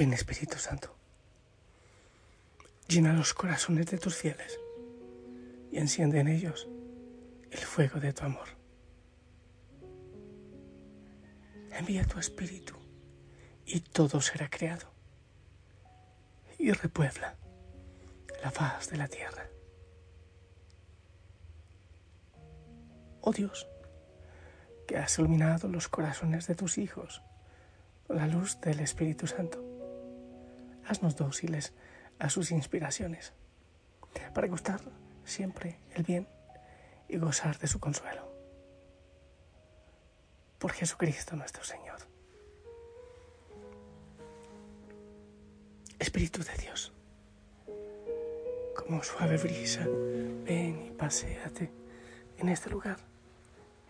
Ven Espíritu Santo, llena los corazones de tus fieles y enciende en ellos el fuego de tu amor. Envía tu Espíritu y todo será creado y repuebla la faz de la tierra. Oh Dios, que has iluminado los corazones de tus hijos con la luz del Espíritu Santo haznos dóciles a sus inspiraciones, para gustar siempre el bien y gozar de su consuelo. Por Jesucristo nuestro Señor. Espíritu de Dios, como suave brisa, ven y paséate en este lugar,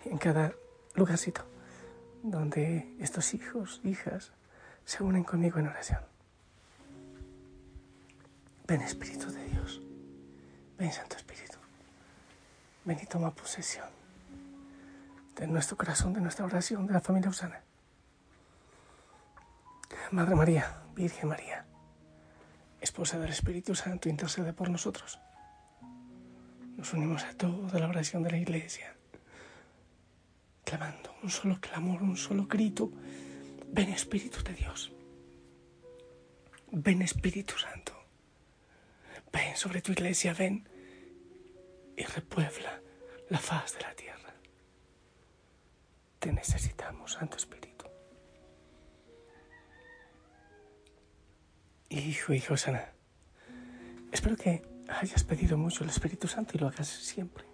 en cada lugarcito donde estos hijos, hijas, se unen conmigo en oración. Ven Espíritu de Dios, ven Santo Espíritu, ven y toma posesión de nuestro corazón, de nuestra oración, de la familia Usana. Madre María, Virgen María, esposa del Espíritu Santo, intercede por nosotros. Nos unimos a toda la oración de la Iglesia, clamando un solo clamor, un solo grito. Ven Espíritu de Dios, ven Espíritu Santo. Ven sobre tu iglesia, ven y repuebla la faz de la tierra. Te necesitamos, Santo Espíritu. Hijo, hijo sana, espero que hayas pedido mucho el Espíritu Santo y lo hagas siempre.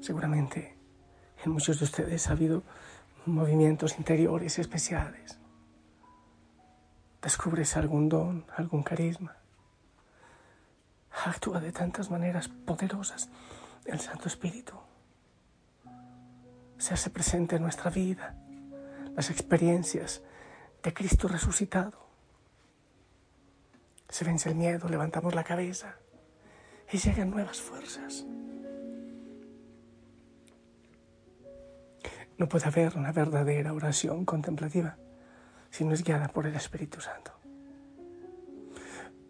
Seguramente en muchos de ustedes ha habido movimientos interiores especiales descubres algún don, algún carisma. Actúa de tantas maneras poderosas el Santo Espíritu. Se hace presente en nuestra vida las experiencias de Cristo resucitado. Se vence el miedo, levantamos la cabeza y llegan nuevas fuerzas. No puede haber una verdadera oración contemplativa si no es guiada por el Espíritu Santo.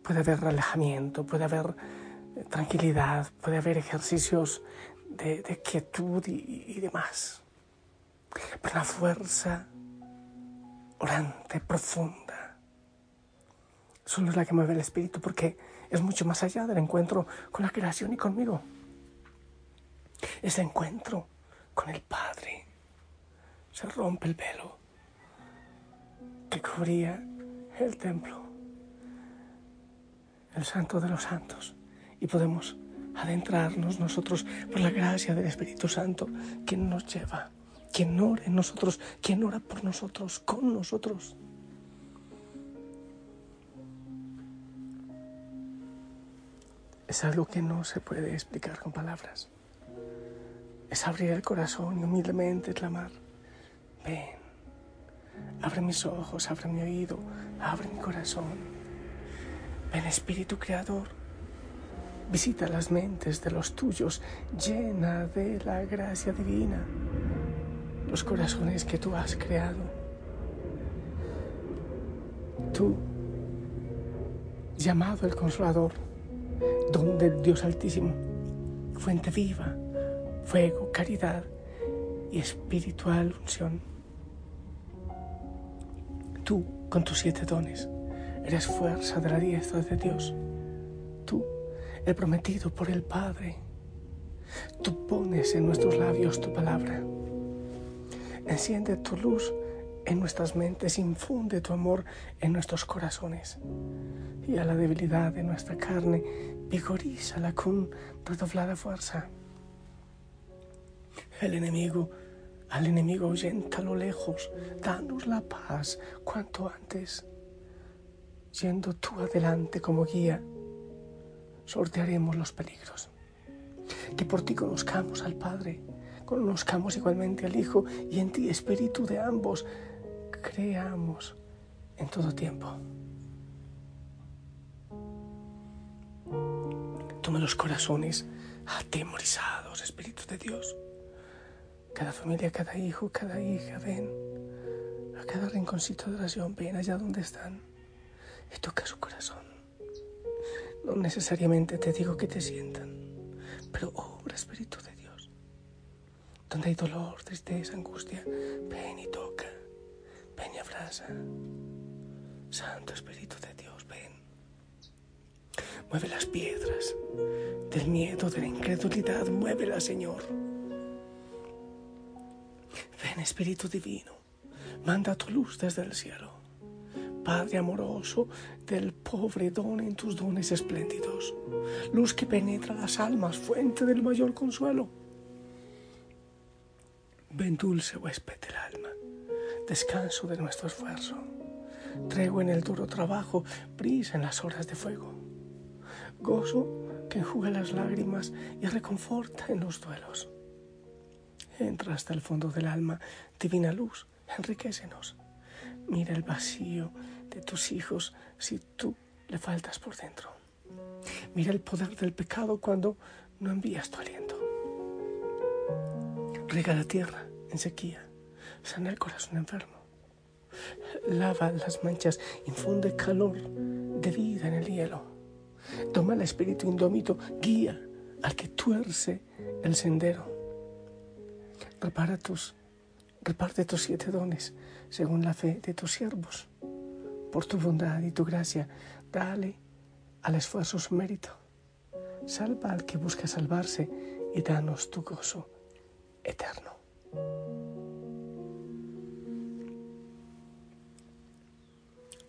Puede haber relajamiento, puede haber eh, tranquilidad, puede haber ejercicios de, quietud y, y demás. Pero la fuerza orante, profunda, solo es la que mueve el Espíritu porque es mucho más allá del encuentro con la creación y conmigo. Es el encuentro con el Padre. Se rompe el velo que cubría el templo, el santo de los santos, y podemos adentrarnos nosotros por la gracia del Espíritu Santo, quien nos lleva, quien ora en nosotros, quien ora por nosotros, con nosotros. Es algo que no se puede explicar con palabras. Es abrir el corazón y humildemente clamar, ven, Abre mis ojos, abre mi oído, abre mi corazón. Ven Espíritu Creador, visita las mentes de los tuyos, llena de la gracia divina los corazones que tú has creado. Tú, llamado el Consolador, don del Dios Altísimo, fuente viva, fuego, caridad y espiritual unción Tú, con tus siete dones, eres fuerza de la diestra de Dios. Tú el prometido por el Padre. Tú pones en nuestros labios tu palabra. Enciende tu luz en nuestras mentes, infunde tu amor en nuestros corazones. Y a la debilidad de nuestra carne, vigorízala con redoblada fuerza. El enemigo, al enemigo ahuyenta a lo lejos, danos la paz cuanto antes. Yendo tú adelante como guía, sortearemos los peligros. Que por ti conozcamos al Padre, conozcamos igualmente al Hijo y en ti, Espíritu de ambos, creamos en todo tiempo. Toma los corazones atemorizados, Espíritu de Dios. Cada familia, cada hijo, cada hija, ven a cada rinconcito de oración, ven allá donde están y toca su corazón. No necesariamente te digo que te sientan, pero obra, Espíritu de Dios. Donde hay dolor, tristeza, angustia, ven y toca, ven y abraza. Santo Espíritu de Dios, ven. Mueve las piedras del miedo, de la incredulidad, muévela, Señor. Espíritu Divino, manda tu luz desde el cielo. Padre amoroso del pobre, don en tus dones espléndidos, luz que penetra las almas, fuente del mayor consuelo. Ven dulce huésped del alma, descanso de nuestro esfuerzo, tregua en el duro trabajo, brisa en las horas de fuego, gozo que enjuga las lágrimas y reconforta en los duelos. Entra hasta el fondo del alma, divina luz, enriquecenos. Mira el vacío de tus hijos si tú le faltas por dentro. Mira el poder del pecado cuando no envías tu aliento. Rega la tierra en sequía, sana el corazón enfermo. Lava las manchas, infunde calor de vida en el hielo. Toma el espíritu indómito, guía al que tuerce el sendero. Repara tus, reparte tus siete dones según la fe de tus siervos por tu bondad y tu gracia, dale al esfuerzo su mérito. Salva al que busca salvarse y danos tu gozo eterno.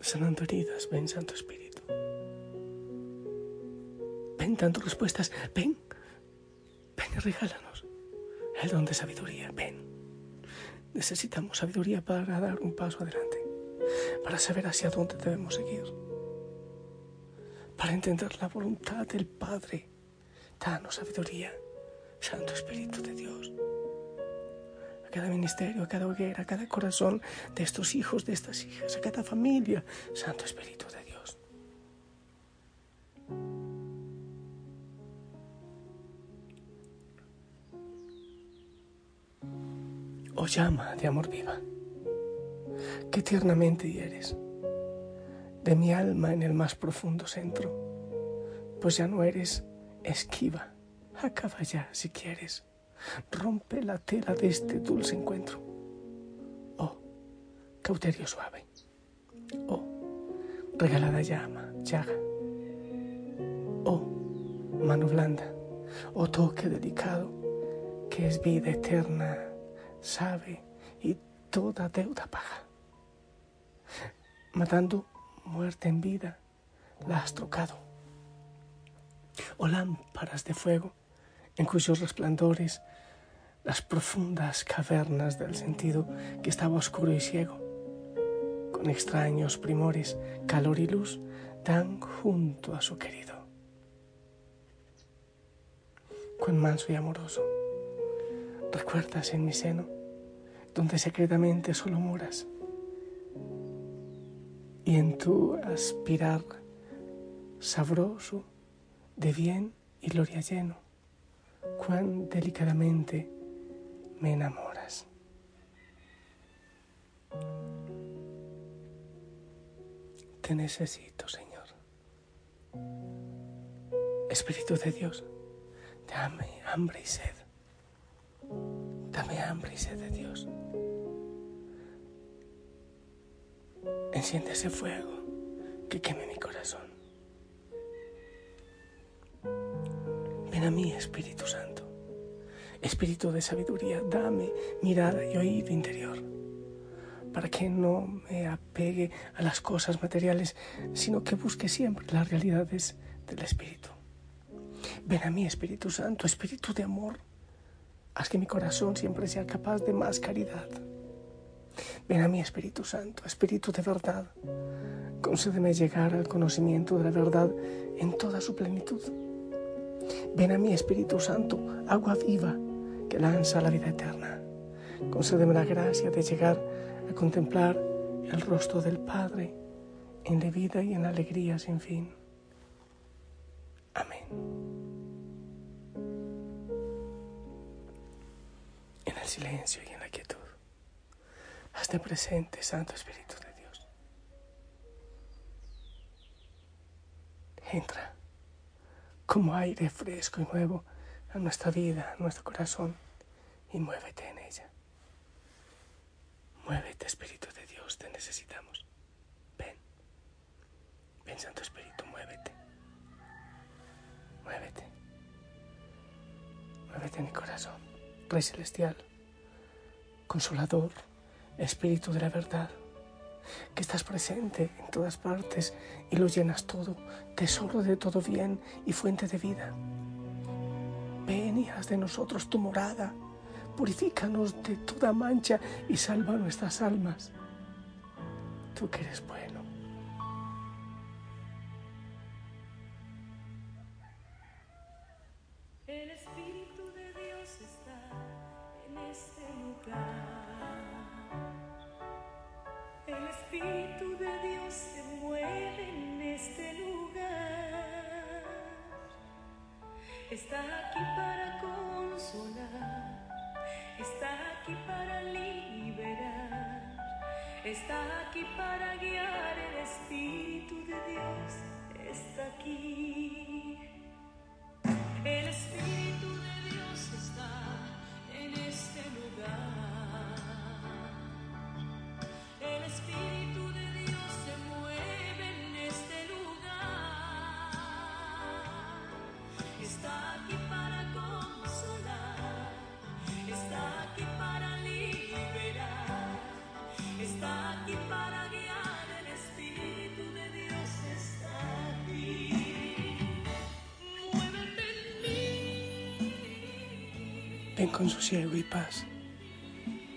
Sanando heridas, ven Santo Espíritu. Ven dando respuestas, ven, ven y regálanos el don sabiduría, ven. Necesitamos sabiduría para dar un paso adelante para saber hacia dónde debemos seguir, para entender la voluntad del Padre. Danos sabiduría, Santo Espíritu de Dios. A cada ministerio, a cada hoguera, a cada corazón de estos hijos, de estas hijas, a cada familia, Santo Espíritu de Dios. Llama de amor viva. Qué tiernamente hieres. De mi alma en el más profundo centro, pues ya no eres esquiva, acaba ya si quieres, rompe la tela de este dulce encuentro. Oh, cauterio suave, oh, regalada llama, llaga, oh, mano blanda, oh toque delicado, que es vida eterna, sabe y toda deuda paga matando muerte en vida, la has trocado. O lámparas de fuego en cuyos resplandores las profundas cavernas del sentido que estaba oscuro y ciego, con extraños primores, calor y luz, dan junto a su querido. Cuán manso y amoroso, recuerdas en mi seno, donde secretamente solo moras y en tu aspirar sabroso de bien y gloria lleno, cuán delicadamente me enamoras. Te necesito, Señor. Espíritu de Dios, dame hambre y sed. Dame hambre y sed de Dios. Enciende ese fuego que queme mi corazón. Ven a mí, Espíritu Santo. Espíritu de sabiduría, dame mirada y oído interior, para que no me apegue a las cosas materiales, sino que busque siempre las realidades del Espíritu. Ven a mí, Espíritu Santo, Espíritu de amor. Haz que mi corazón siempre sea capaz de más caridad. Ven a mí, Espíritu Santo, Espíritu de verdad. Concédeme llegar al conocimiento de la verdad en toda su plenitud. Ven a mí, Espíritu Santo, agua viva que lanza la vida eterna. Concédeme la gracia de llegar a contemplar el rostro del Padre en la vida y en alegría sin fin. Amén. Silencio y en la quietud, hazte presente, Santo Espíritu de Dios. Entra como aire fresco y nuevo a nuestra vida, a nuestro corazón, y muévete en ella. Muévete, Espíritu de Dios, te necesitamos. Ven, ven, Santo Espíritu, muévete. Muévete. Muévete en mi corazón, Rey Celestial, Consolador, Espíritu de la verdad, que estás presente en todas partes y lo llenas todo, tesoro de todo bien y fuente de vida. Ven y haz de nosotros tu morada. Purifícanos de toda mancha y salva nuestras almas. Tú que eres bueno. Está aquí para consolar. Está aquí para liberar. Está aquí para guiar. El Espíritu de Dios está aquí. El Espíritu de Dios está en este lugar. El Espíritu Ven con sosiego y paz.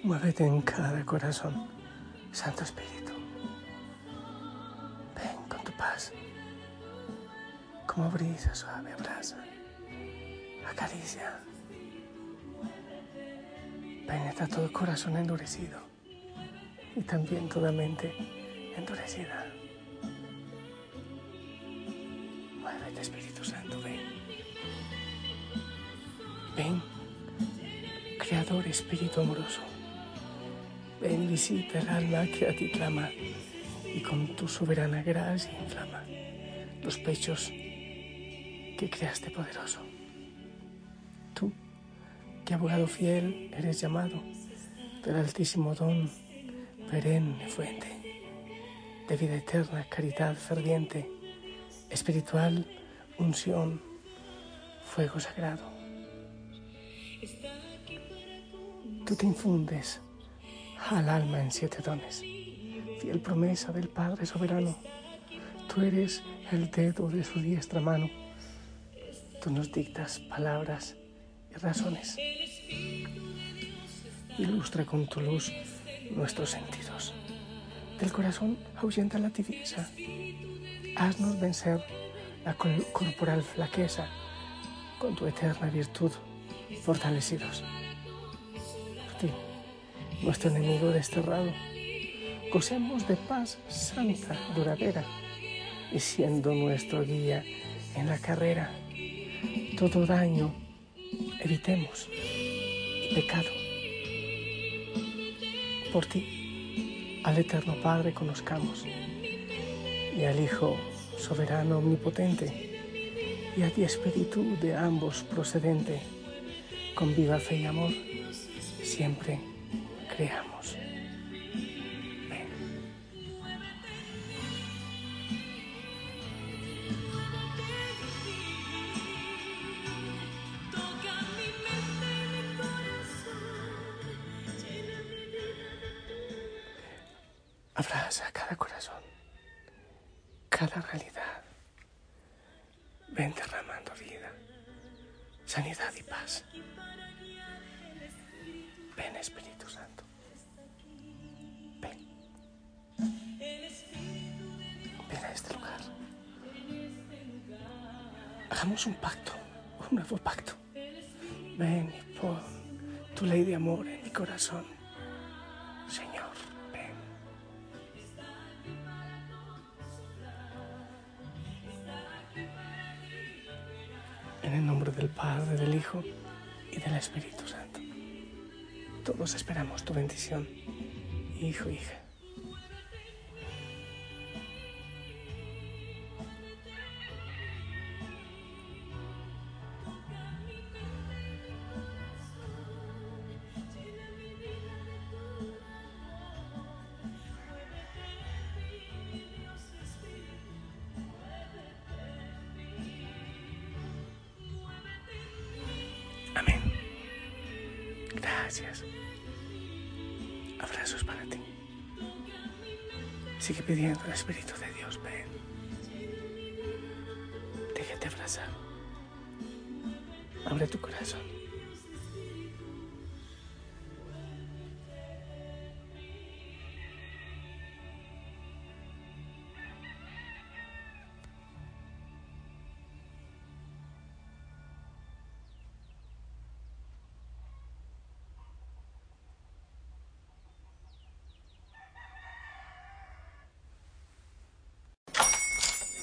Muévete en cada corazón, Santo Espíritu. Ven con tu paz. Como brisa suave abraza, acaricia. Penetra todo corazón endurecido y también toda mente endurecida. Muévete, Espíritu Santo, ven. Ven, Creador Espíritu amoroso. Ven visita el alma que a ti clama y con tu soberana gracia inflama los pechos que creaste poderoso. Tú, que abogado fiel eres llamado del altísimo don, perenne fuente de vida eterna, caridad ferviente, espiritual unción, fuego sagrado. Tú te infundes al alma en siete dones, fiel promesa del Padre soberano. Tú eres el dedo de su diestra mano. Tú nos dictas palabras y razones. Ilustra con tu luz nuestros sentidos. Del corazón ahuyenta la tibieza. Haznos vencer la corporal flaqueza con tu eterna virtud, fortalecidos. Nuestro enemigo desterrado, gocemos de paz santa, duradera, y siendo nuestro guía en la carrera, todo daño evitemos y pecado. Por ti, al Eterno Padre conozcamos, y al Hijo soberano omnipotente, y a ti Espíritu de ambos procedente, con viva fe y amor, siempre creamos. Abraza cada corazón, cada realidad. Ven derramando vida, sanidad y paz. Ven Espíritu Santo. Ven. Ven a este lugar. Hagamos un pacto, un nuevo pacto. Ven y pon tu ley de amor en mi corazón. Señor, ven. En el nombre del Padre, del Hijo y del Espíritu Santo. Todos esperamos tu bendición, hijo, hija. Abrazos para ti. Sigue pidiendo al Espíritu de Dios, ven. Déjate abrazar. Abre tu corazón.